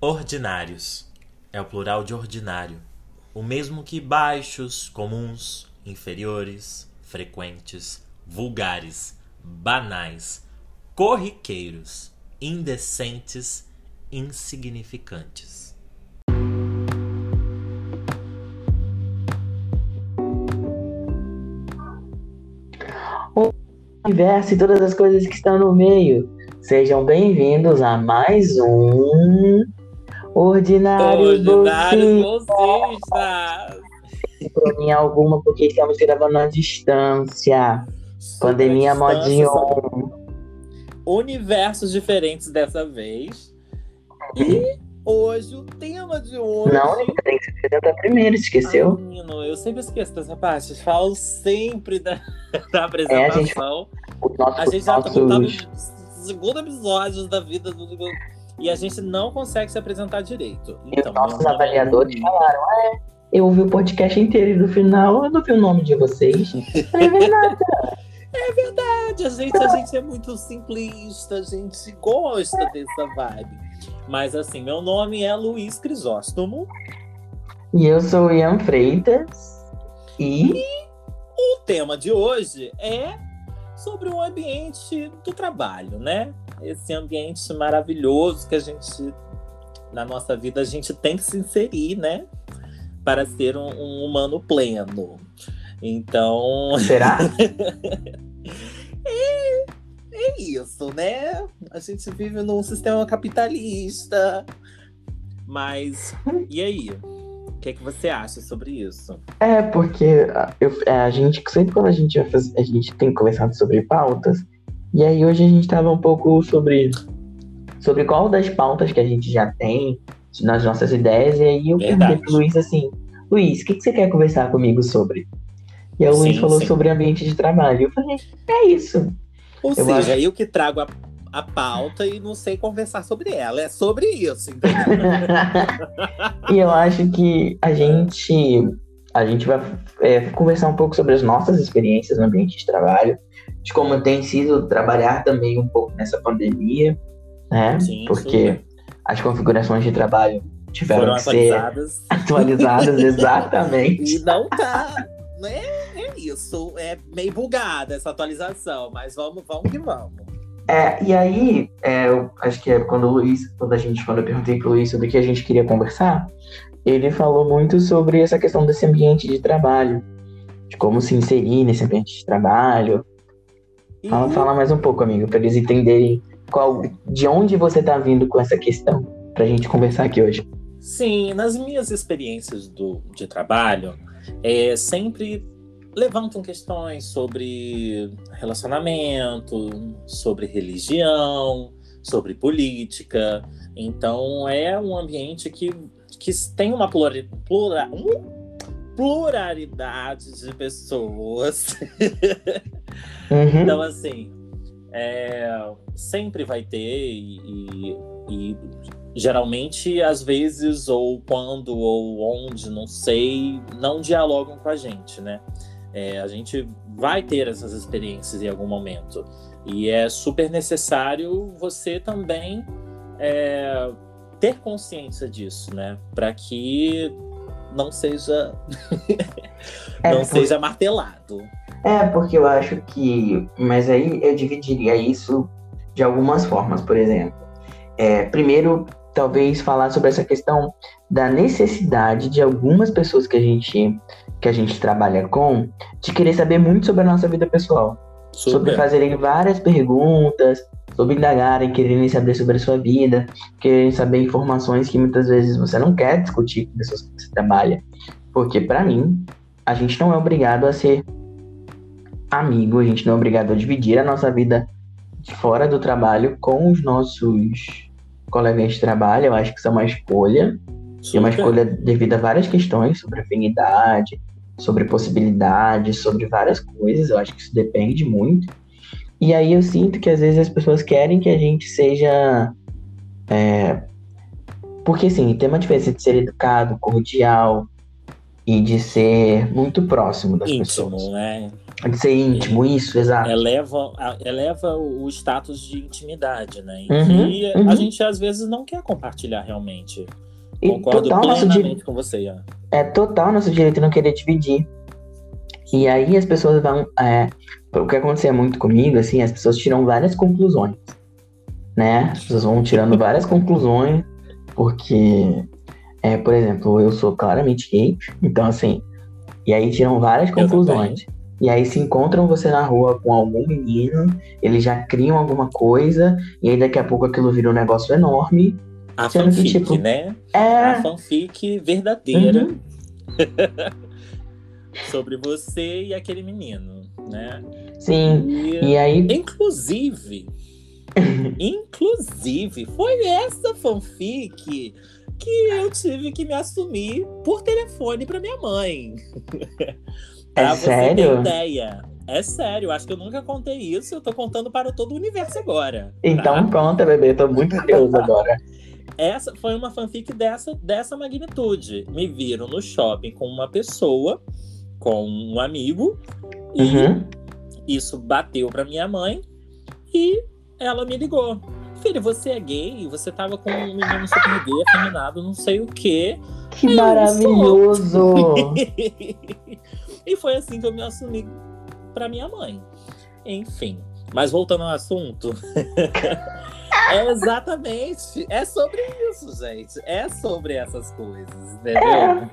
Ordinários é o plural de ordinário, o mesmo que baixos, comuns, inferiores, frequentes, vulgares, banais, corriqueiros, indecentes, insignificantes. O universo e todas as coisas que estão no meio. Sejam bem-vindos a mais um Ordinário Ordinários bolsistas! Sincronia alguma, porque estamos gravando à distância. Pandemia modinho. Universos diferentes dessa vez. E hoje, o tema de hoje. Não, tem que se apresentar primeiro, esqueceu? Ai, menino, eu sempre esqueço dessa parte. Falo sempre da, da apresentação. É, a gente, a gente já nossos... tá no segundo episódio da vida do e a gente não consegue se apresentar direito. Então, e os nossos avaliadores é... falaram: é, eu ouvi o podcast inteiro e no final eu não vi o nome de vocês. é verdade. É verdade, a gente, a gente é muito simplista, a gente gosta dessa vibe. Mas assim, meu nome é Luiz Crisóstomo. E eu sou Ian Freitas. E... e o tema de hoje é sobre o ambiente do trabalho, né? Esse ambiente maravilhoso que a gente, na nossa vida, a gente tem que se inserir, né? Para ser um, um humano pleno. Então. Será? é, é isso, né? A gente vive num sistema capitalista. Mas, e aí? O que, é que você acha sobre isso? É, porque eu, é, a gente, sempre quando a gente vai fazer, a gente tem conversado sobre pautas, e aí hoje a gente estava um pouco sobre, sobre qual das pautas que a gente já tem nas nossas ideias, e aí eu Verdade. perguntei pro Luiz assim, Luiz, o que, que você quer conversar comigo sobre? E aí o Luiz falou sim. sobre ambiente de trabalho. Eu falei, é isso. Ou eu seja, acho... eu que trago a a pauta e não sei conversar sobre ela. É sobre isso. e eu acho que a gente, a gente vai é, conversar um pouco sobre as nossas experiências no ambiente de trabalho, de como tem sido trabalhar também um pouco nessa pandemia, né? Sim, Porque super. as configurações de trabalho tiveram Foram que atualizadas. ser atualizadas exatamente. E não tá. É, é isso. É meio bugada essa atualização, mas vamos, vamos que vamos. É, e aí, é, eu acho que é quando o Luiz, quando a gente, quando eu perguntei pro Luiz sobre o que a gente queria conversar, ele falou muito sobre essa questão desse ambiente de trabalho, de como se inserir nesse ambiente de trabalho. E... Fala, fala mais um pouco, amigo, para eles entenderem qual, de onde você tá vindo com essa questão, pra gente conversar aqui hoje. Sim, nas minhas experiências do, de trabalho, é, sempre levantam questões sobre relacionamento, sobre religião, sobre política. Então é um ambiente que, que tem uma plura, plura, pluralidade de pessoas. Uhum. Então, assim, é, sempre vai ter e, e, geralmente, às vezes, ou quando, ou onde, não sei, não dialogam com a gente, né? É, a gente vai ter essas experiências em algum momento. E é super necessário você também é, ter consciência disso, né? Para que não seja é, não seja martelado. É, porque eu acho que. Mas aí eu dividiria isso de algumas formas, por exemplo. É, primeiro, talvez falar sobre essa questão da necessidade de algumas pessoas que a gente que a gente trabalha com de querer saber muito sobre a nossa vida pessoal. Super. Sobre fazerem várias perguntas, sobre indagarem, quererem saber sobre a sua vida, quererem saber informações que muitas vezes você não quer discutir com pessoas que você trabalha. Porque, para mim, a gente não é obrigado a ser amigo, a gente não é obrigado a dividir a nossa vida fora do trabalho com os nossos colegas de trabalho. Eu acho que isso é uma escolha. Super. E é uma escolha devido a várias questões sobre afinidade, sobre possibilidades, sobre várias coisas. Eu acho que isso depende muito. E aí eu sinto que às vezes as pessoas querem que a gente seja. É... Porque assim, tem uma diferença de ser educado, cordial e de ser muito próximo das íntimo, pessoas. né? De ser íntimo, E isso, exato. Eleva, eleva o status de intimidade, né? Uhum, que uhum. a gente às vezes não quer compartilhar realmente. E Concordo total nosso, di- plenamente com você, Ian. é total nosso direito não querer dividir. E aí as pessoas vão. É, o que acontecia muito comigo, assim, as pessoas tiram várias conclusões. Né? As pessoas vão tirando várias conclusões, porque, é, por exemplo, eu sou claramente gay, então assim. E aí tiram várias conclusões. E aí se encontram você na rua com algum menino, eles já criam alguma coisa, e aí daqui a pouco aquilo vira um negócio enorme. A Sendo fanfic, tipo, né? É. A fanfic verdadeira Uhum. sobre você e aquele menino, né? Sim. E, E aí. inclusive, inclusive, foi essa fanfic que eu tive que me assumir por telefone pra minha mãe. É Pra você sério? ter ideia. É sério, acho que eu nunca contei isso, eu tô contando para todo o universo agora. Então tá? conta, bebê, tô muito curioso agora. Essa foi uma fanfic dessa, dessa magnitude. Me viram no shopping com uma pessoa, com um amigo, e Uhum. isso bateu pra minha mãe e ela me ligou. Filho, você é gay? Você tava com um menino super gay, afeminado, não sei o quê. Que maravilhoso! e foi assim que eu me assumi pra minha mãe. Enfim. Mas voltando ao assunto. é exatamente. É sobre isso, gente. É sobre essas coisas, entendeu?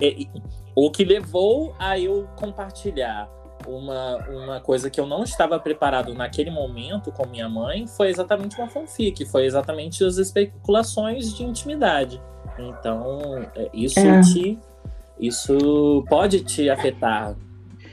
E- O que levou a eu compartilhar uma, uma coisa que eu não estava preparado naquele momento com minha mãe foi exatamente uma fanfic, foi exatamente as especulações de intimidade. Então, é, isso É. te. Isso pode te afetar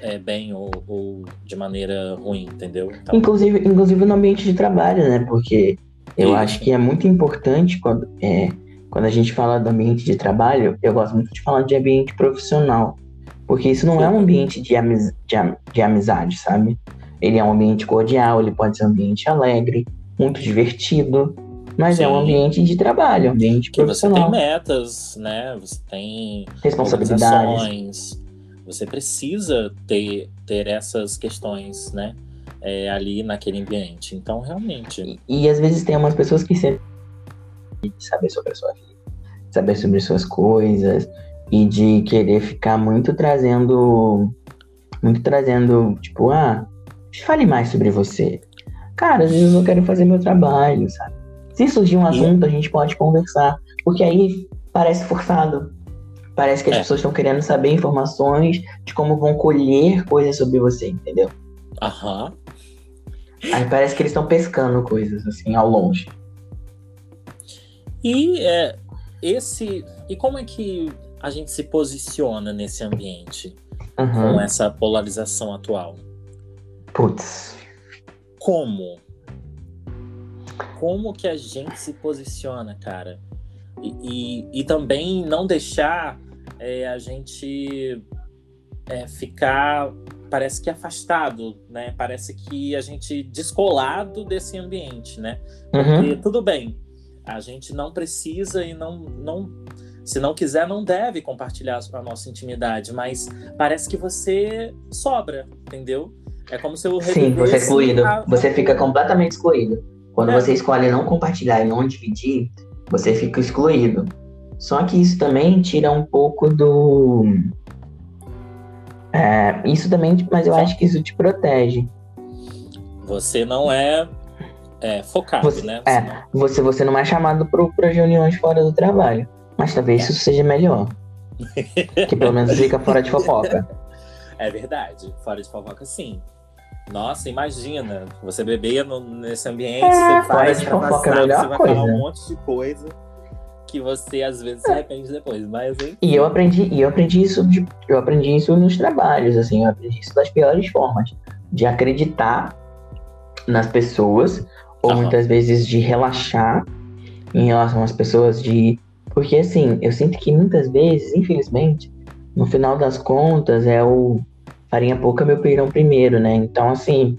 é, bem ou, ou de maneira ruim, entendeu? Então, inclusive, inclusive no ambiente de trabalho, né? Porque eu Isso. acho que é muito importante quando, é, quando a gente fala do ambiente de trabalho, eu gosto muito de falar de ambiente profissional. Porque isso não é um ambiente de, amiz, de, de amizade, sabe? Ele é um ambiente cordial, ele pode ser um ambiente alegre, muito divertido, mas é um Sim. ambiente de trabalho, um ambiente que você tem profissional. metas, né? Você tem Responsabilidades. Você precisa ter, ter essas questões, né? é, ali naquele ambiente. Então, realmente. E, e às vezes tem umas pessoas que sempre de saber sobre a sua vida, saber sobre suas coisas e de querer ficar muito trazendo, muito trazendo, tipo, ah, fale mais sobre você. Cara, às vezes eu quero fazer meu trabalho, sabe? Se surgir um assunto, a gente pode conversar, porque aí parece forçado. Parece que as É. pessoas estão querendo saber informações de como vão colher coisas sobre você, entendeu? Aham. Aí parece que eles estão pescando coisas assim ao longe. E é, esse. E como é que a gente se posiciona nesse ambiente Uhum. com essa polarização atual? Putz. Como? Como que a gente se posiciona, cara? E, e, e também não deixar é, a gente é, ficar, parece que afastado, né? Parece que a gente descolado desse ambiente, né? Uhum. Porque tudo bem, a gente não precisa e não, não se não quiser, não deve compartilhar a nossa intimidade, mas parece que você sobra, entendeu? É como se eu Sim, você é excluído. a- Você fica completamente excluído. Quando É. você escolhe não compartilhar e não dividir, você fica excluído. Só que isso também tira um pouco do. É, isso também, mas eu acho que isso te protege. Você não é, é, focado, Você- né? é. Você não- Você, você não é chamado para reuniões fora do trabalho. Mas talvez isso seja melhor. que pelo menos fica fora de fofoca. É verdade. Fora de fofoca, sim. Nossa, imagina. Você beber no- nesse ambiente, É, você fora faz de pra fofoca é a melhor você vai falar um monte de coisa que você às vezes se arrepende depois. Mas enfim. E eu aprendi, e eu aprendi isso de, eu aprendi isso nos trabalhos, assim, eu aprendi isso das piores formas. De acreditar nas pessoas, ou muitas vezes de relaxar em relação às pessoas, de. Porque assim, eu sinto que muitas vezes, infelizmente, no final das contas, é o farinha pouca meu pirão primeiro, né? Então, assim,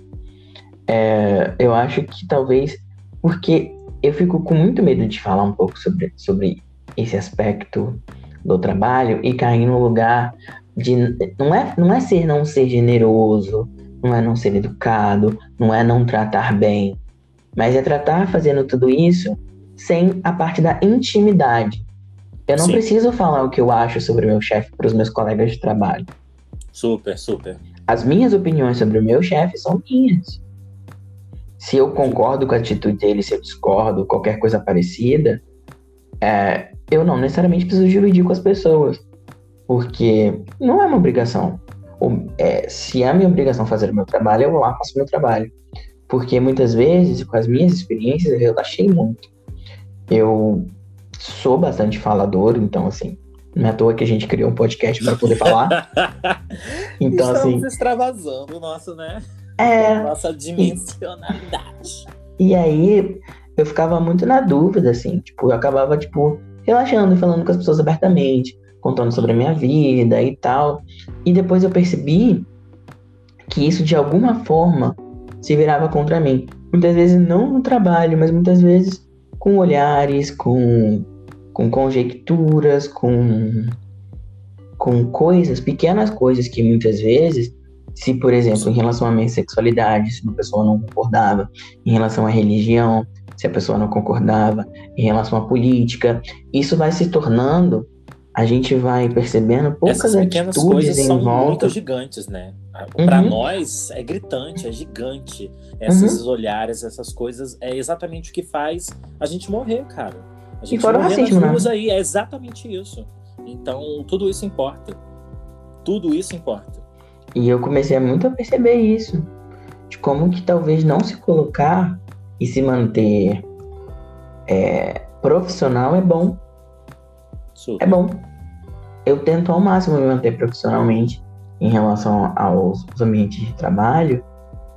é, eu acho que talvez. Porque eu fico com muito medo de falar um pouco sobre, sobre esse aspecto do trabalho e cair no lugar de não é não é ser não ser generoso, não é não ser educado, não é não tratar bem, mas é tratar fazendo tudo isso sem a parte da intimidade. Eu não Sim. preciso falar o que eu acho sobre o meu chefe para os meus colegas de trabalho. Super, super. As minhas opiniões sobre o meu chefe são minhas. Se eu concordo com a atitude dele, se eu discordo, qualquer coisa parecida, é, eu não necessariamente preciso dividir com as pessoas. Porque não é uma obrigação. é, se é a minha obrigação fazer o meu trabalho, eu vou lá faço o meu trabalho. Porque muitas vezes, com as minhas experiências, eu relaxei muito. Eu sou bastante falador, então, assim, não é à toa que a gente criou um podcast para poder falar. então, Estamos assim. extravasando nosso, né? É. Nossa dimensionalidade. E, e aí, eu ficava muito na dúvida, assim, tipo, eu acabava, tipo, relaxando e falando com as pessoas abertamente, contando sobre a minha vida e tal. E depois eu percebi que isso, de alguma forma, se virava contra mim. Muitas vezes não no trabalho, mas muitas vezes com olhares, com, com conjecturas, com, com coisas, pequenas coisas que muitas vezes, se por exemplo, em relação à minha sexualidade, se uma pessoa não concordava, em relação à religião, se a pessoa não concordava, em relação à política, isso vai se tornando a gente vai percebendo poucas Essas pequenas coisas em são volta. muito gigantes, né? Uhum. Para nós é gritante, é gigante. Esses uhum. olhares, essas coisas, é exatamente o que faz a gente morrer, cara. A gente e fora morrer racismo, nas ruas né? aí, é exatamente isso. Então, tudo isso importa. Tudo isso importa. E eu comecei muito a perceber isso. De como que talvez não se colocar e se manter é, profissional é bom. Super. É bom eu tento ao máximo me manter profissionalmente em relação aos ambientes de trabalho.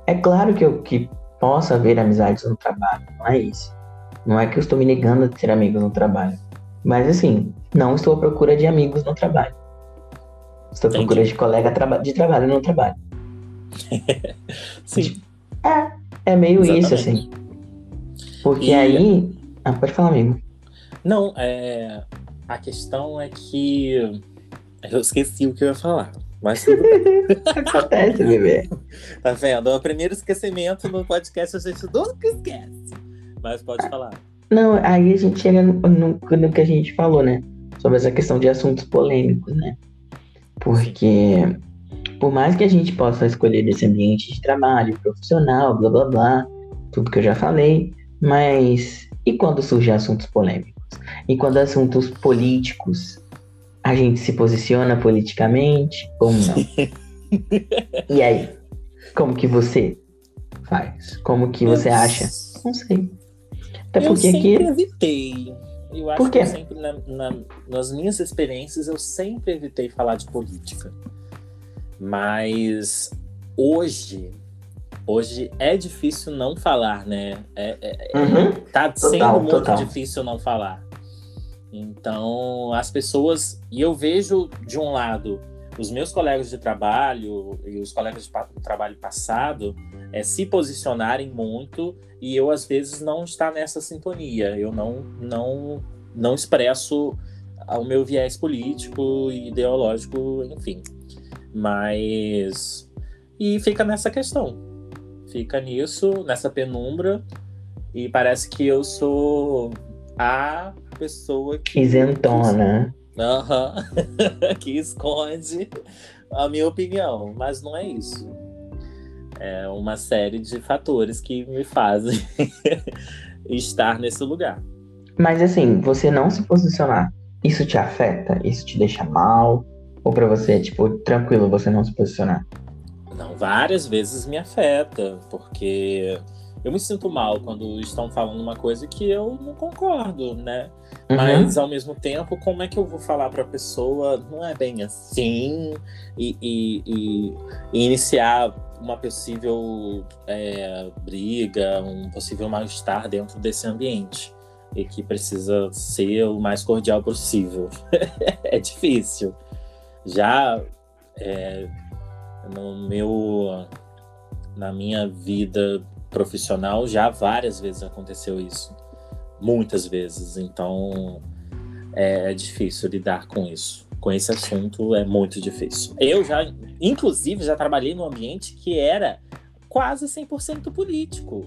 É claro que eu que possa haver amizades no trabalho, não é isso. Não é que eu estou me negando a ter amigos no trabalho. Mas assim, não estou à procura de amigos no trabalho. Estou à procura de colega de trabalho no trabalho. Sim. É, é meio Exatamente. isso, assim. Porque e... aí. Ah, pode falar, amigo. Não, é. A questão é que eu esqueci o que eu ia falar. Mas tudo. Acontece, bebê. Tá vendo? O primeiro esquecimento no podcast a gente nunca esquece. Mas pode falar. Não, aí a gente chega no, no, no que a gente falou, né? Sobre essa questão de assuntos polêmicos, né? Porque por mais que a gente possa escolher esse ambiente de trabalho profissional, blá blá blá, tudo que eu já falei, mas e quando surgem assuntos polêmicos? E quando assuntos políticos, a gente se posiciona politicamente ou não? e aí? Como que você faz? Como que você acha? Não sei. Até eu sempre aqui... evitei. Eu acho Por quê? que sempre, na, na, nas minhas experiências, eu sempre evitei falar de política. Mas hoje, hoje é difícil não falar, né? É, é, é uhum. Tá sendo total, muito total. difícil não falar. Então, as pessoas. E eu vejo, de um lado, os meus colegas de trabalho e os colegas de trabalho passado é, se posicionarem muito e eu, às vezes, não estar nessa sintonia. Eu não, não, não expresso o meu viés político e ideológico, enfim. Mas. E fica nessa questão. Fica nisso, nessa penumbra. E parece que eu sou a pessoa que. Isentona. Aham. que esconde a minha opinião. Mas não é isso. É uma série de fatores que me fazem estar nesse lugar. Mas assim, você não se posicionar, isso te afeta? Isso te deixa mal? Ou para você, tipo, tranquilo você não se posicionar? Não, várias vezes me afeta, porque eu me sinto mal quando estão falando uma coisa que eu não concordo, né? Uhum. Mas ao mesmo tempo, como é que eu vou falar para a pessoa? Não é bem assim e, e, e, e iniciar uma possível é, briga, um possível mal-estar dentro desse ambiente e que precisa ser o mais cordial possível. é difícil. Já é, no meu na minha vida profissional já várias vezes aconteceu isso, muitas vezes. Então é difícil lidar com isso. Com esse assunto é muito difícil. Eu já, inclusive, já trabalhei num ambiente que era quase 100% político.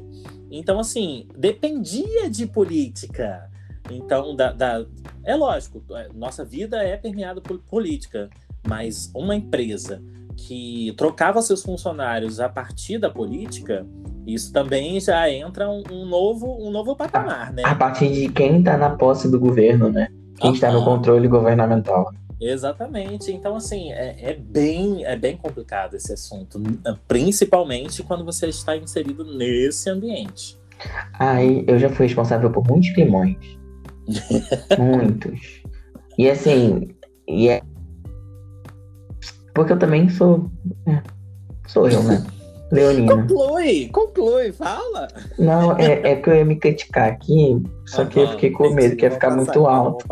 Então, assim, dependia de política. Então, da, da, é lógico, é, nossa vida é permeada por política, mas uma empresa que trocava seus funcionários a partir da política, isso também já entra um, um novo, um novo patamar, né? A partir de quem está na posse do governo, né? Quem está no controle governamental. Exatamente. Então, assim, é, é, bem, é bem complicado esse assunto, principalmente quando você está inserido nesse ambiente. Aí, eu já fui responsável por muitos climões. muitos. E assim, e é... porque eu também sou. É, sou eu, né? Leonina. Conclui, conclui, fala. Não, é, é que eu ia me criticar aqui, só que eu fiquei com medo, que ia ficar passar, muito alto.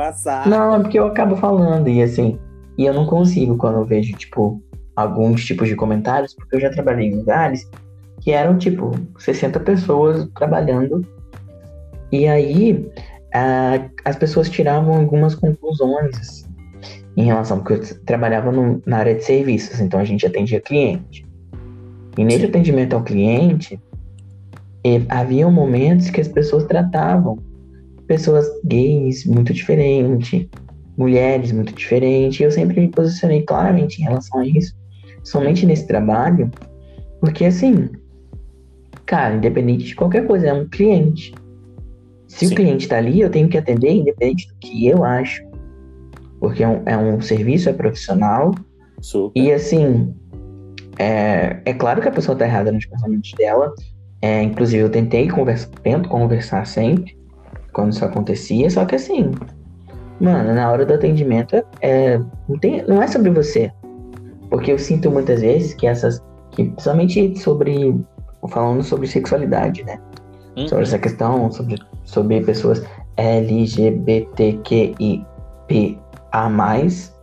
Não, é porque eu acabo falando, e assim, e eu não consigo quando eu vejo, tipo, alguns tipos de comentários, porque eu já trabalhei em lugares que eram, tipo, 60 pessoas trabalhando, e aí as pessoas tiravam algumas conclusões, assim, em relação, porque eu trabalhava no, na área de serviços, então a gente atendia cliente. E nesse atendimento ao cliente, havia momentos que as pessoas tratavam pessoas gays muito diferente, mulheres muito diferente. E eu sempre me posicionei claramente em relação a isso, somente nesse trabalho, porque assim, cara, independente de qualquer coisa, é um cliente. Se Sim. o cliente está ali, eu tenho que atender, independente do que eu acho. Porque é um, é um serviço, é profissional. Super. E assim, é, é claro que a pessoa tá errada nos pensamentos dela. É, inclusive, eu tentei conversar, tento conversar sempre quando isso acontecia, só que assim, mano, na hora do atendimento é, não, tem, não é sobre você. Porque eu sinto muitas vezes que essas. Que, principalmente sobre. Falando sobre sexualidade, né? Uhum. Sobre essa questão, sobre, sobre pessoas LGBTQIPA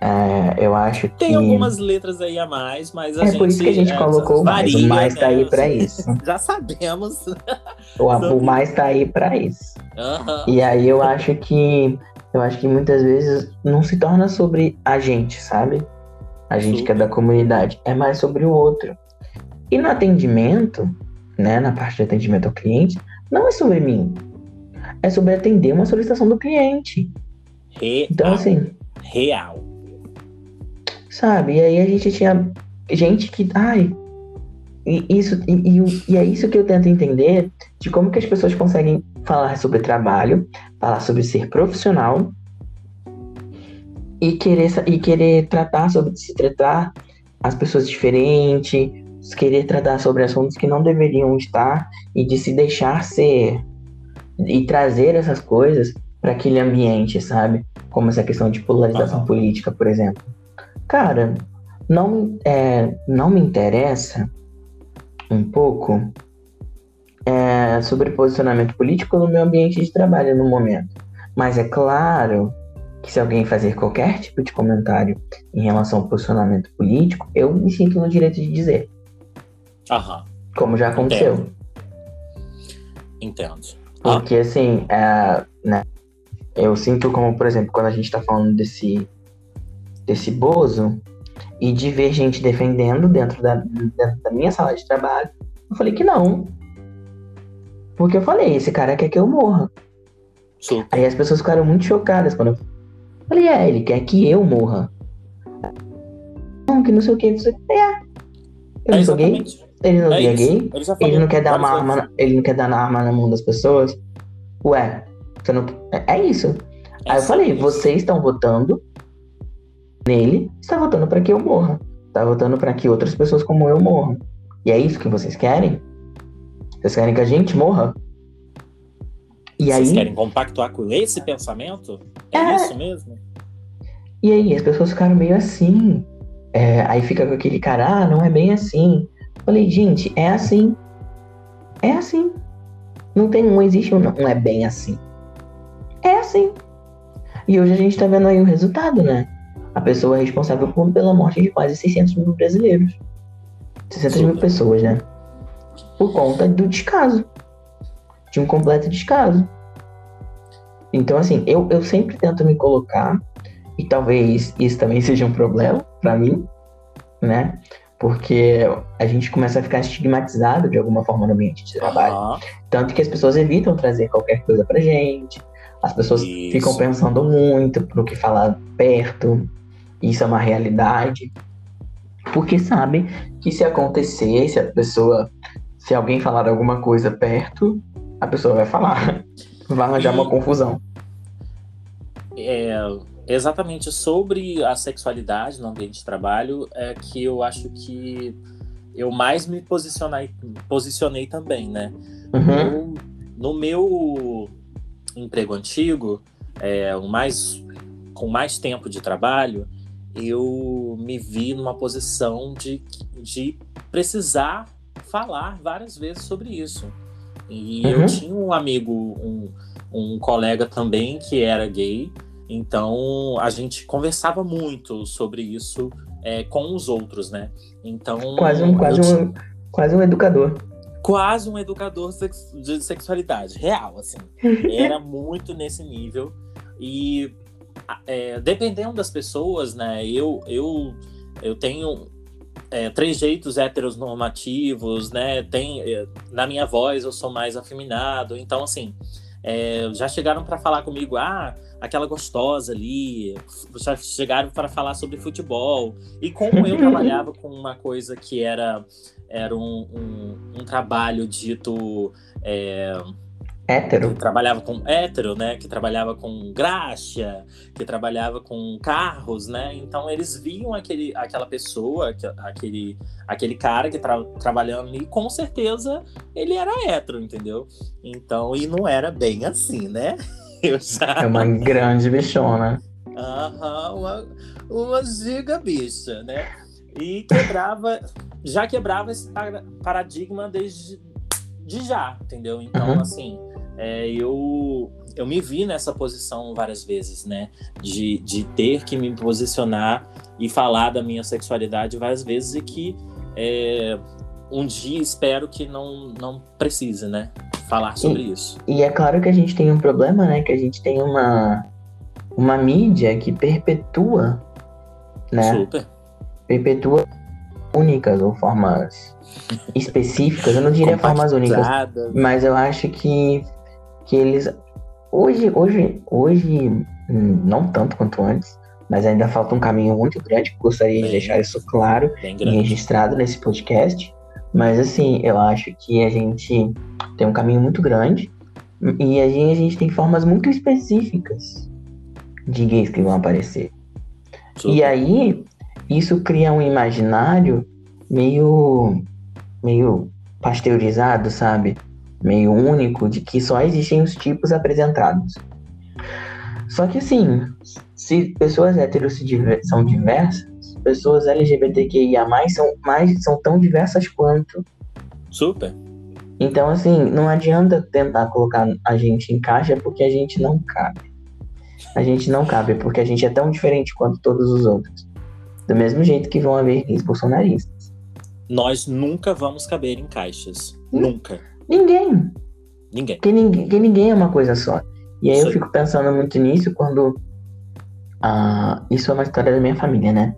é, eu acho que. Tem algumas letras aí a mais, mas a é gente. É por isso que a gente é, colocou mais. o mais né? tá aí pra isso. Já sabemos. O, o mais tá aí pra isso. Uhum. E aí eu acho que. Eu acho que muitas vezes não se torna sobre a gente, sabe? A gente Super. que é da comunidade. É mais sobre o outro. E no atendimento, né? Na parte de atendimento ao cliente, não é sobre mim. É sobre atender uma solicitação do cliente. Real. Então, assim. Real. Sabe? E aí a gente tinha gente que. Ai. E, isso, e, e, é isso que eu tento entender de como que as pessoas conseguem falar sobre trabalho, falar sobre ser profissional e querer, e querer tratar sobre se tratar as pessoas diferentes, querer tratar sobre assuntos que não deveriam estar e de se deixar ser e trazer essas coisas para aquele ambiente, sabe? Como essa questão de polarização uhum. política, por exemplo. Cara, não, é, não me interessa um pouco é, sobre posicionamento político no meu ambiente de trabalho no momento. Mas é claro que se alguém fazer qualquer tipo de comentário em relação ao posicionamento político, eu me sinto no direito de dizer. Aham. Como já aconteceu. Entendo. Entendo. Porque assim, é, né, eu sinto como, por exemplo, quando a gente tá falando desse desse Bozo e de ver gente defendendo dentro da, dentro da minha sala de trabalho. Eu falei que não. Porque eu falei, esse cara quer que eu morra. Sim. Aí as pessoas ficaram muito chocadas quando eu falei, é, ele quer que eu morra. Não, que não sei o que, não sei o que. É. Eu é não sou gay. Ele não é, é gay. Ele, ele, não quer dar uma arma, ele não quer dar arma na mão das pessoas. Ué, você não. É, é isso. É Aí eu falei, isso. vocês estão votando nele, está votando para que eu morra. Está votando para que outras pessoas como eu morram. E é isso que vocês querem? Vocês querem que a gente morra? E vocês aí... querem compactuar com esse pensamento? É, é, isso mesmo? E aí, as pessoas ficaram meio assim. É, aí fica com aquele cara, ah, não é bem assim. Falei, gente, é assim. É assim. Não tem, não existe um não é bem assim. Assim. E hoje a gente tá vendo aí o resultado, né? a pessoa é responsável por, pela morte de quase 600 mil brasileiros. 600 mil pessoas, né? Por conta do descaso. De um completo descaso. Então, assim, eu, eu sempre tento me colocar, e talvez isso também seja um problema para mim, né? Porque a gente começa a ficar estigmatizado de alguma forma no ambiente de trabalho. Uhum. Tanto que as pessoas evitam trazer qualquer coisa pra gente, as pessoas isso. ficam pensando muito no que falar perto, isso é uma realidade. Porque sabem que se acontecer, se a pessoa, se alguém falar alguma coisa perto, a pessoa vai falar. Vai arranjar e... uma confusão. É, exatamente sobre a sexualidade no ambiente de trabalho é que eu acho que eu mais me posicionei, posicionei também, né? Uhum. No, no, meu emprego antigo, é, o mais, com mais tempo de trabalho, eu me vi numa posição de, de precisar falar várias vezes sobre isso. E uhum. eu tinha um amigo, um, um colega também que era gay, então a gente conversava muito sobre isso é, com os outros, né? Então quase um quase um quase um educador. Quase um educador de sexualidade real, assim. Era muito nesse nível e é, dependendo das pessoas, né? Eu eu eu tenho é, três jeitos heteronormativos, né? Tem, é, na minha voz eu sou mais afeminado, então assim, é, já chegaram para falar comigo, ah, aquela gostosa ali, já chegaram para falar sobre futebol. E como eu trabalhava com uma coisa que era, era um, um, um trabalho dito. É, Hétero. Que trabalhava com hétero, né? Que trabalhava com graxa, que trabalhava com carros, né? Então eles viam aquele, aquela pessoa, aquele, aquele cara que tra trabalhando ali, com certeza ele era hétero, entendeu? Então, e não era bem assim, né? Já... É uma grande bichona. Aham, uma, uma giga bicha, né? E quebrava, já quebrava esse paradigma desde de já, entendeu? Então, uhum. assim, é, eu, eu me vi nessa posição várias vezes, né? De, de ter que me posicionar e falar da minha sexualidade várias vezes e que é, um dia espero que não, não precise, né? Falar sobre e, isso. E é claro que a gente tem um problema, né? Que a gente tem uma, uma mídia que perpetua, né? Super. Perpetua únicas ou formas específicas, eu não diria formas únicas, mas eu acho que que eles hoje, hoje, hoje hum, não tanto quanto antes, mas ainda falta um caminho muito grande. Gostaria de deixar isso claro e registrado nesse podcast. Mas assim, eu acho que a gente tem um caminho muito grande e a gente, a gente tem formas muito específicas de gays que vão aparecer. E aí, isso cria um imaginário meio, meio pasteurizado, sabe? meio único de que só existem os tipos apresentados. Só que assim, se pessoas héteros são diversas, pessoas LGBTQIA são, mais, são tão diversas quanto. Super. Então, assim, não adianta tentar colocar a gente em caixa porque a gente não cabe. A gente não cabe porque a gente é tão diferente quanto todos os outros. Do mesmo jeito que vão haver gays bolsonaristas. Nós nunca vamos caber em caixas. Hum? Nunca. Ninguém. Ninguém. Que ninguém, ninguém é uma coisa só. E aí eu fico pensando muito nisso quando. Ah, isso é uma história da minha família, né?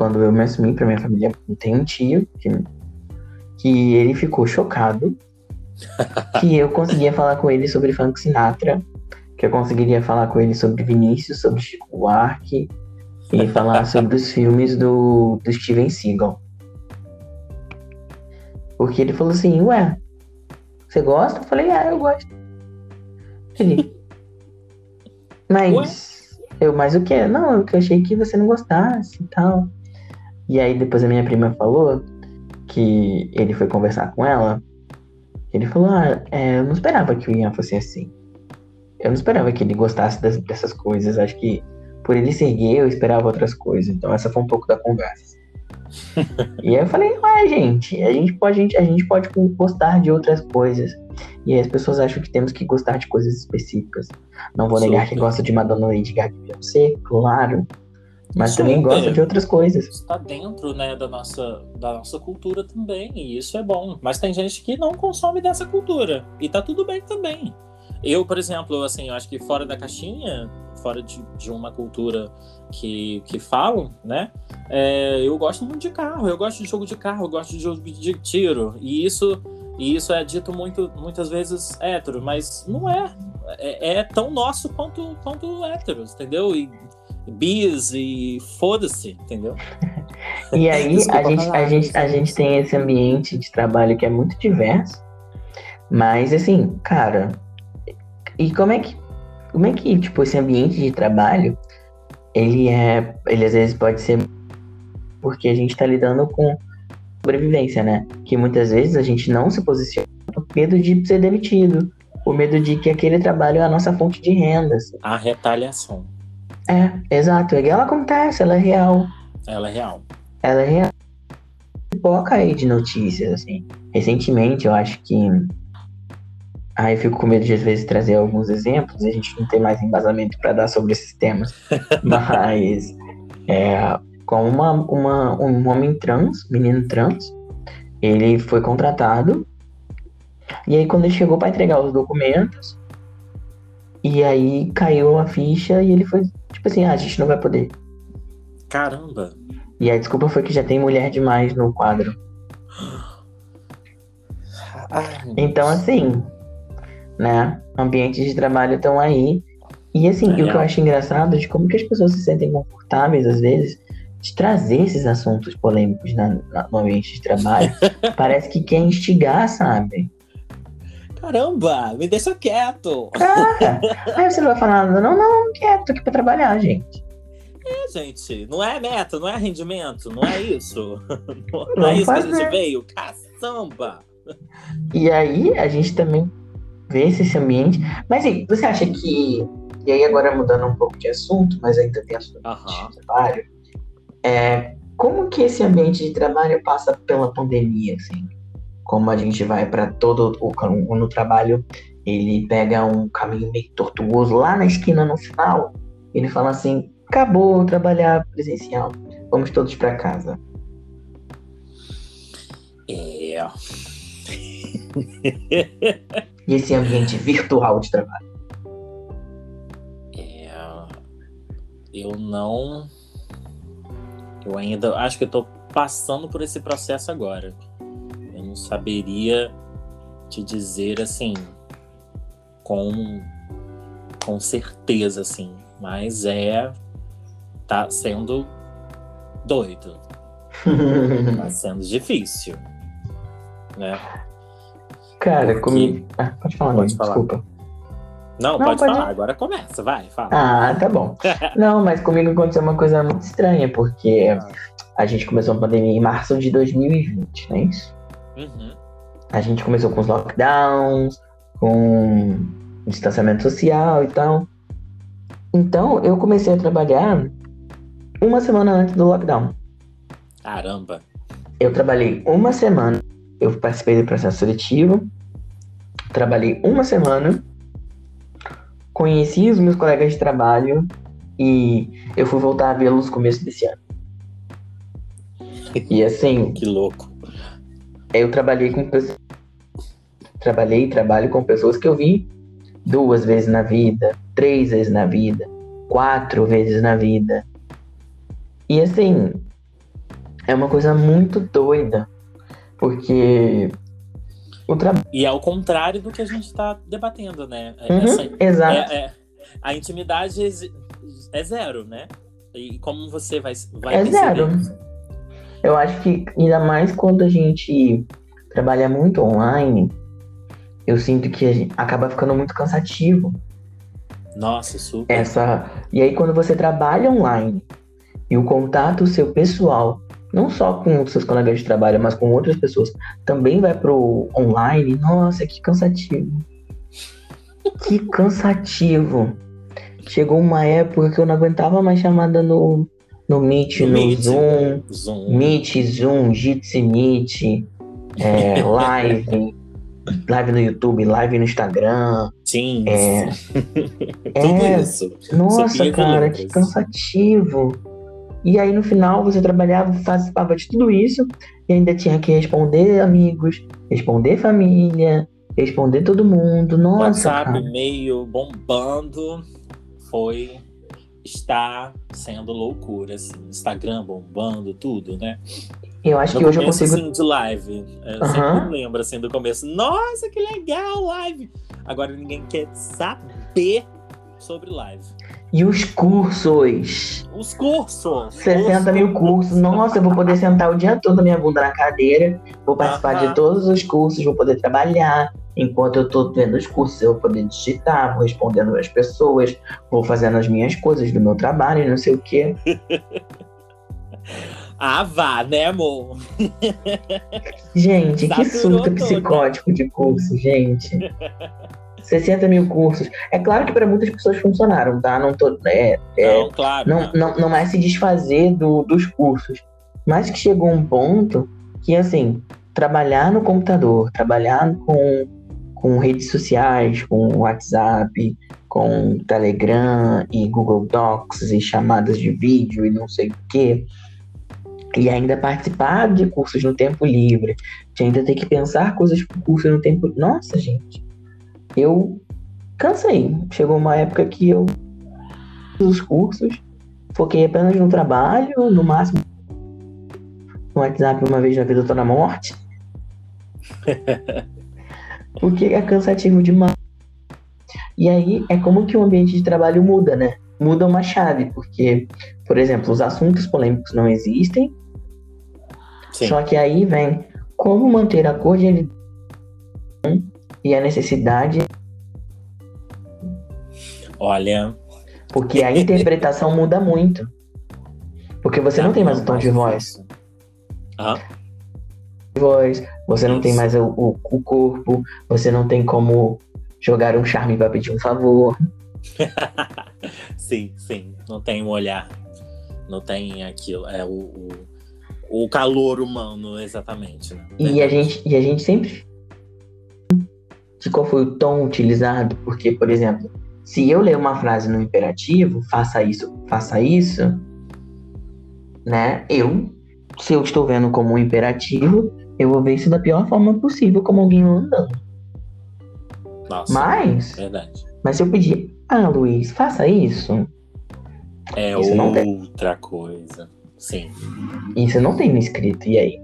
Quando eu me assumi pra minha família, tem um tio que, que ele ficou chocado que eu conseguia falar com ele sobre Frank Sinatra, que eu conseguiria falar com ele sobre Vinícius, sobre Chico Buarque e falar sobre os filmes do, do Steven Seagal. Porque ele falou assim, ué, você gosta? Eu falei, ah, eu gosto. Ele. Mas. Ué? Eu, mas o que? Não, eu achei que você não gostasse e tal. E aí depois a minha prima falou que ele foi conversar com ela. Ele falou, ah, é, eu não esperava que o Ian fosse assim. Eu não esperava que ele gostasse das, dessas coisas. Acho que por ele ser gay, eu esperava outras coisas. Então essa foi um pouco da conversa. e aí eu falei, ué, gente, a gente pode, a gente pode gostar de outras coisas. E aí as pessoas acham que temos que gostar de coisas específicas. Não vou negar que gosta de Madonna Lady Gaga e Beyoncé, claro. Mas Super. também gosta de outras coisas. Está dentro, né, da nossa, da nossa cultura também, e isso é bom. Mas tem gente que não consome dessa cultura. E tá tudo bem também. Eu, por exemplo, assim, eu acho que fora da caixinha, fora de, de uma cultura que, que falam, né? É, eu gosto muito de carro, eu gosto de jogo de carro, eu gosto de jogo de tiro. E isso, e isso é dito muito, muitas vezes hétero, mas não é. É, é tão nosso quanto, quanto héteros, entendeu? E bis e foda-se, entendeu? E aí a, gente, a, gente, a gente tem esse ambiente de trabalho que é muito diverso, mas assim, cara, e como é que como é que tipo esse ambiente de trabalho ele é ele às vezes pode ser porque a gente está lidando com sobrevivência, né? Que muitas vezes a gente não se posiciona por medo de ser demitido, por medo de que aquele trabalho é a nossa fonte de rendas. A retaliação. É, exato. E ela acontece, ela é real. Ela é real. Ela é real. Pipoca aí de notícias, assim. Recentemente, eu acho que. Aí eu fico com medo de às vezes trazer alguns exemplos, a gente não tem mais embasamento para dar sobre esses temas. Mas é, com uma, uma, um homem trans, menino trans, ele foi contratado. E aí quando ele chegou para entregar os documentos, e aí caiu a ficha e ele foi tipo assim, ah, a gente não vai poder. Caramba. E a desculpa foi que já tem mulher demais no quadro. Ai, então, assim, né? Ambientes de trabalho estão aí. E assim, é. o que eu acho engraçado é de como que as pessoas se sentem confortáveis, às vezes, de trazer esses assuntos polêmicos na, na, no ambiente de trabalho. Parece que quer instigar, sabe? Caramba, me deixa quieto. Ah, aí você não vai falar nada, não, não, quieto aqui pra trabalhar, gente. É, gente, não é meta, não é rendimento, não é isso. Não, não é isso que a gente veio, caçamba. E aí, a gente também vê esse ambiente. Mas assim, você acha que. E aí, agora mudando um pouco de assunto, mas ainda tem assunto uhum. de trabalho. É, como que esse ambiente de trabalho passa pela pandemia, assim? Como a gente vai para todo o no trabalho, ele pega um caminho meio tortuoso lá na esquina no final. Ele fala assim: acabou trabalhar presencial, vamos todos para casa. É. e esse ambiente virtual de trabalho? É. Eu não. Eu ainda acho que eu tô passando por esse processo agora. Não saberia te dizer assim com com certeza assim, mas é tá sendo doido. tá sendo difícil. Né? Cara, Porque... comigo. Ah, pode falar, pode falar. desculpa. Não, não pode, pode, falar, agora começa, vai, fala. Ah, tá bom. não, mas comigo aconteceu uma coisa muito estranha, porque a gente começou a pandemia em março de 2020, não é isso? Uhum. A gente começou com os lockdowns, com distanciamento social e tal. Então, eu comecei a trabalhar uma semana antes do lockdown. Caramba. Eu trabalhei uma semana, eu participei do processo seletivo, trabalhei uma semana, conheci os meus colegas de trabalho e eu fui voltar a vê-los no começo desse ano. E assim. que louco. Eu trabalhei com pessoas. Trabalhei e trabalho com pessoas que eu vi duas vezes na vida, três vezes na vida, quatro vezes na vida. E assim, é uma coisa muito doida, porque o trabalho. E é ao contrário do que a gente está debatendo, né? É, uhum, Essa, exato. É, é, a intimidade é zero, né? E como você vai, vai é zero. Eu acho que ainda mais quando a gente trabalha muito online, eu sinto que acaba ficando muito cansativo. Nossa, super. Essa... E aí, quando você trabalha online e o contato seu pessoal, não só com os seus colegas de trabalho, mas com outras pessoas, também vai pro online. Nossa, que cansativo. Que cansativo. Chegou uma época que eu não aguentava mais chamada no, no Meet, no, Meet, Zoom, Zoom, Meet, Zoom, Jitsi Meet, é, live, live no YouTube, live no Instagram. Sim. É, Tudo é, isso. Nossa, cara, que cansativo. E aí no final você trabalhava, participava de tudo isso e ainda tinha que responder amigos, responder família, responder todo mundo. Nossa. WhatsApp, e-mail bombando. Foi. Está sendo loucura, assim. Instagram bombando, tudo, né? Eu acho no que hoje eu começo, consigo. assim, de live. Eu Aham. sempre lembro, assim, do começo. Nossa, que legal, live! Agora ninguém quer saber sobre live. E os cursos? Os cursos! 60 Os mil cursos. Nossa, eu vou poder sentar o dia todo minha bunda na cadeira. Vou participar Aham. de todos os cursos, vou poder trabalhar. Enquanto eu tô vendo os cursos, eu vou poder digitar, vou respondendo as pessoas, vou fazendo as minhas coisas do meu trabalho, não sei o quê. Ah, vá, né, amor? Gente, que Saturou surto toda. psicótico de curso, gente. 60 mil cursos. É claro que para muitas pessoas funcionaram, tá? Não tô. É, é, Não, claro. não, não, não é se desfazer do, dos cursos. Mas que chegou um ponto que, assim, trabalhar no computador, trabalhar com, com redes sociais, com WhatsApp, com Telegram e Google Docs e chamadas de vídeo e não sei o quê. E ainda participar de cursos no tempo livre, de ainda ter que pensar coisas pro curso no tempo. Nossa, gente. Eu cansei. Chegou uma época que eu os cursos, foquei apenas no trabalho, no máximo no WhatsApp uma vez na vida tô na morte. Porque é cansativo demais. E aí é como que o ambiente de trabalho muda, né? Muda uma chave, porque, por exemplo, os assuntos polêmicos não existem, Sim. só que aí vem como manter a cordialidade e a necessidade, Olha. porque a interpretação muda muito. Porque você não tem mais o tom de voz. difícil. Voz, você não tem mais o, o, o corpo, você não tem como jogar um charme pra pedir um favor. sim, sim. Não tem um olhar. Não tem aquilo. É o, o, o calor humano, exatamente. né? E a gente, e a gente sempre de qual foi o tom utilizado, porque, por exemplo, se eu ler uma frase no imperativo, faça isso, faça isso, né? Eu, se eu estou vendo como um imperativo, eu vou ver isso da pior forma possível, como alguém andando. Nossa, Mas, verdade. mas se eu pedir, ah, Luiz, faça isso, É Isso outra coisa. Sim. Isso não tem no escrito, e aí?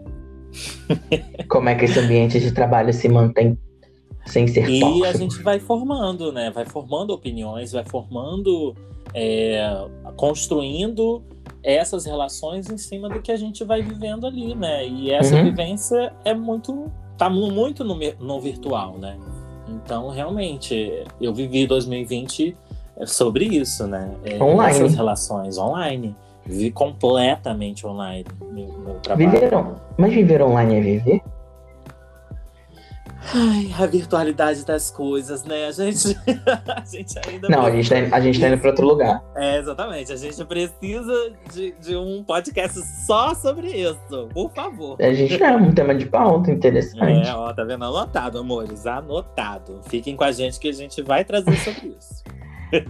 Como é que esse ambiente de trabalho se mantém sem ser E tóxico? a gente vai formando, né? Vai formando opiniões, vai formando, é, construindo essas relações em cima do que a gente vai vivendo ali, né? E essa Uhum. vivência é muito, tá mu- muito no, no virtual, né? Então, realmente, eu vivi 2020 sobre isso, né? É, Online. Essas relações online. Vivi completamente online meu, meu trabalho. Viveram, mas viver online é viver? Ai, a virtualidade das coisas, né? A gente, a gente ainda Não, a gente, tá, a gente tá indo pra outro lugar. É, exatamente. A gente precisa de, de um podcast só sobre isso, por favor. A gente é um tema de pauta interessante. É, ó, tá vendo? Anotado, amores. Anotado. Fiquem com a gente que a gente vai trazer sobre isso.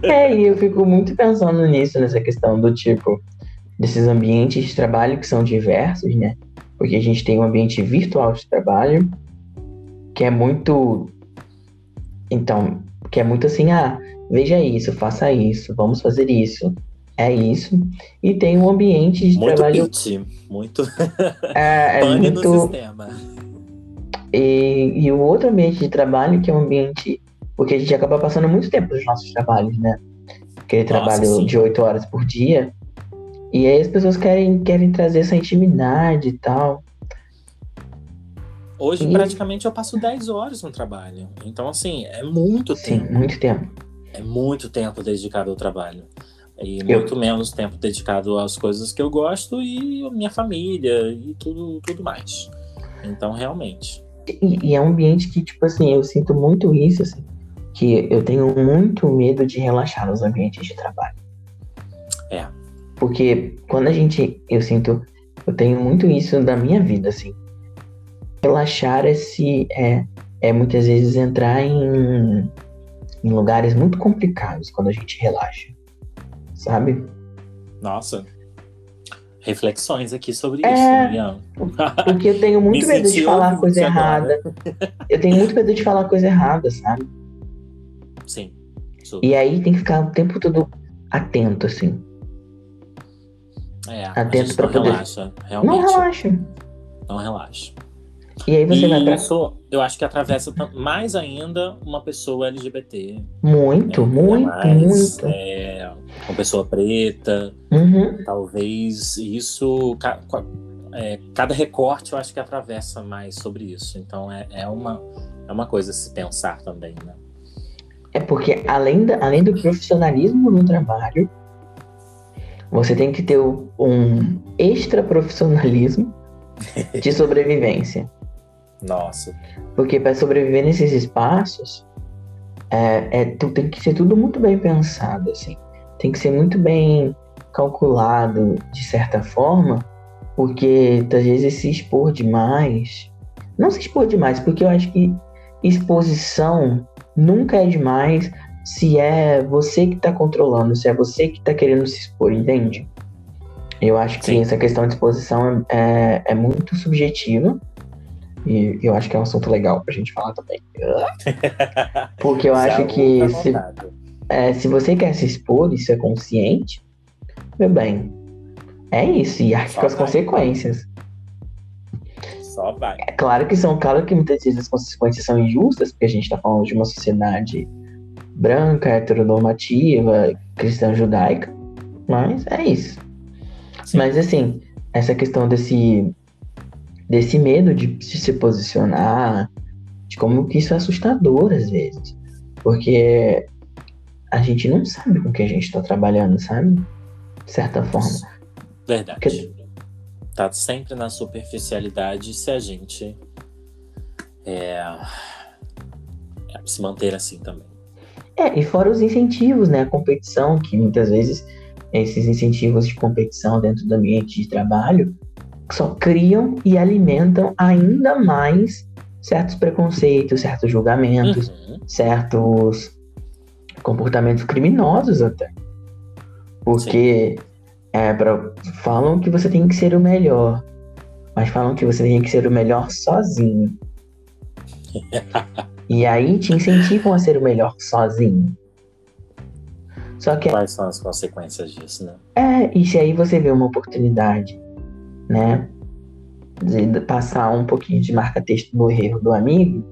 É, e eu fico muito pensando nisso, nessa questão do tipo, desses ambientes de trabalho que são diversos, né? Porque a gente tem um ambiente virtual de trabalho, que é muito. Então, que é muito assim, ah, veja isso, faça isso, vamos fazer isso, é isso. E tem um ambiente de Muito trabalho. pitch, muito É, é pane no muito. sistema. E, e o outro ambiente de trabalho, que é um ambiente. Porque a gente acaba passando muito tempo nos nossos trabalhos, né? Aquele Nossa, trabalho sim. de oito horas por dia. E aí as pessoas querem, querem trazer essa intimidade e tal. Hoje, E- praticamente, eu passo 10 horas no trabalho. Então, assim, é muito Sim, tempo. muito tempo. É muito tempo dedicado ao trabalho. E Eu- muito menos tempo dedicado às coisas que eu gosto e minha família e tudo, tudo mais. Então, realmente. E, e é um ambiente que, tipo assim, eu sinto muito isso, assim, que eu tenho muito medo de relaxar nos ambientes de trabalho. É. Porque quando a gente, eu sinto, eu tenho muito isso da minha vida, assim. Relaxar é se, é, é muitas vezes entrar em, em lugares muito complicados quando a gente relaxa, sabe? Nossa. reflexões aqui sobre é, isso, Porque eu tenho muito Me medo de falar coisa errada. Eu tenho muito medo de falar coisa errada, sabe? Sim. Super. E aí tem que ficar o tempo todo atento, assim. É, atento pra poder. Relaxa, realmente. Não relaxa. Não relaxa. E aí você e vai pra... isso, eu acho que atravessa mais ainda uma pessoa LGBT. Muito, né? muito, mais, muito. É, uma pessoa preta. Uhum. Talvez isso. É, cada recorte eu acho que atravessa mais sobre isso. Então é, é, uma, é uma coisa a se pensar também, né? É porque além, da, além do profissionalismo no trabalho, você tem que ter um extra profissionalismo de sobrevivência. Nossa. Porque para sobreviver nesses espaços, é, é, tem que ser tudo muito bem pensado, assim. Tem que ser muito bem calculado, de certa forma, porque às vezes se expor demais. Não se expor demais, porque eu acho que exposição nunca é demais se é você que está controlando, se é você que está querendo se expor, entende? Eu acho que Sim. essa questão de exposição é, é muito subjetiva. E eu acho que é um assunto legal pra gente falar também. Porque eu acho que se, é, se você quer se expor e ser consciente, meu bem, é isso. E arque com as consequências. Só vai. É claro que são, claro que muitas vezes as consequências são injustas, porque a gente tá falando de uma sociedade branca, heteronormativa, cristã judaica. Mas é isso. Sim. Mas assim, essa questão desse desse medo de se posicionar, de como que isso é assustador às vezes. Porque a gente não sabe com que a gente está trabalhando, sabe? De certa forma. Verdade. Porque... Tá sempre na superficialidade se a gente é, é se manter assim também. É, e fora os incentivos, né? A competição, que muitas vezes esses incentivos de competição dentro do ambiente de trabalho só criam e alimentam ainda mais certos preconceitos, certos julgamentos, uhum. certos comportamentos criminosos até. Porque é, pra, falam que você tem que ser o melhor, mas falam que você tem que ser o melhor sozinho. e aí te incentivam a ser o melhor sozinho. Só que quais são as consequências disso, né? É, e se aí você vê uma oportunidade né? De passar um pouquinho de marca-texto no erro do amigo.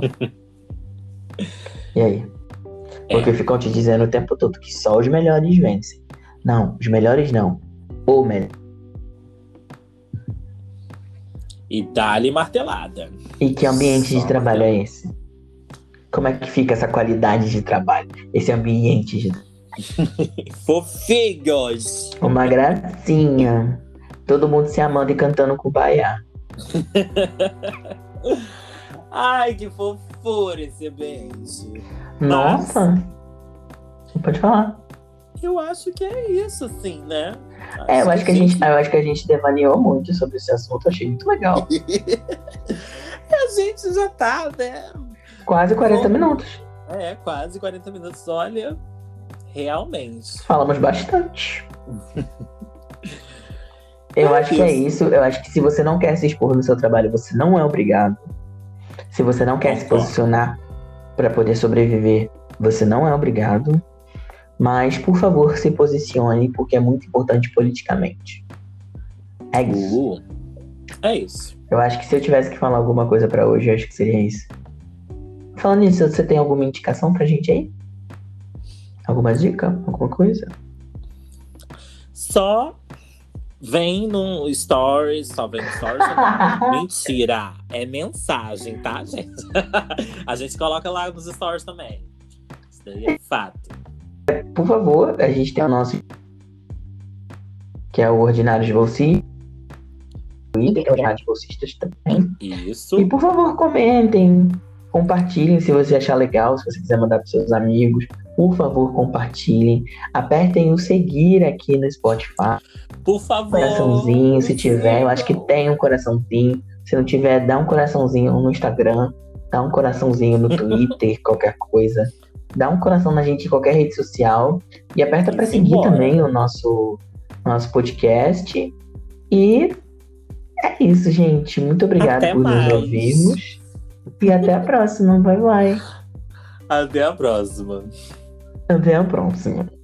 e aí? Porque ficam te dizendo o tempo todo que só os melhores vencem. Não, os melhores não. Ou melhor. E dá-lhe martelada. E que ambiente só de trabalho é esse? Como é que fica essa qualidade de trabalho? Esse ambiente de. Fofinhos! Uma gracinha. Todo mundo se amando e cantando com o Baiá. Ai, que fofura esse beijo. Nossa. Mas... Pode falar. Eu acho que é isso, sim, né? Acho é, eu acho que, a gente, eu acho que a gente devaneou muito sobre esse assunto, achei muito legal. a gente já tá, né? Quase 40 Bom, minutos. É, quase 40 minutos, olha, realmente. Falamos bastante. Eu acho que é isso. Eu acho que se você não quer se expor no seu trabalho, você não é obrigado. Se você não quer se posicionar para poder sobreviver, você não é obrigado. Mas, por favor, se posicione, porque é muito importante politicamente. É isso. Uh, é isso. Eu acho que se eu tivesse que falar alguma coisa para hoje, eu acho que seria isso. Falando nisso, você tem alguma indicação pra gente aí? Alguma dica? Alguma coisa? Só Vem no stories, só vem no stories. Mentira, é mensagem, tá, gente? a gente coloca lá nos stories também. Isso daí é fato. Por favor, a gente tem o nosso que é o Ordinário de Bolsistas. Twitter, que é o Ordinário de Bolsistas também. Isso. E por favor, comentem, compartilhem se você achar legal, se você quiser mandar para seus amigos. Por favor, compartilhem. Apertem o seguir aqui no Spotify. Por favor. Coraçãozinho, se tiver. Eu acho que tem um coraçãozinho. Se não tiver, dá um coraçãozinho no Instagram. Dá um coraçãozinho no Twitter, qualquer coisa. Dá um coração na gente em qualquer rede social. E aperta para seguir também o nosso, nosso podcast. E é isso, gente. Muito obrigado Até por mais. nos ouvirmos. E até a próxima. Bye, bye. Até a próxima. Até a próxima.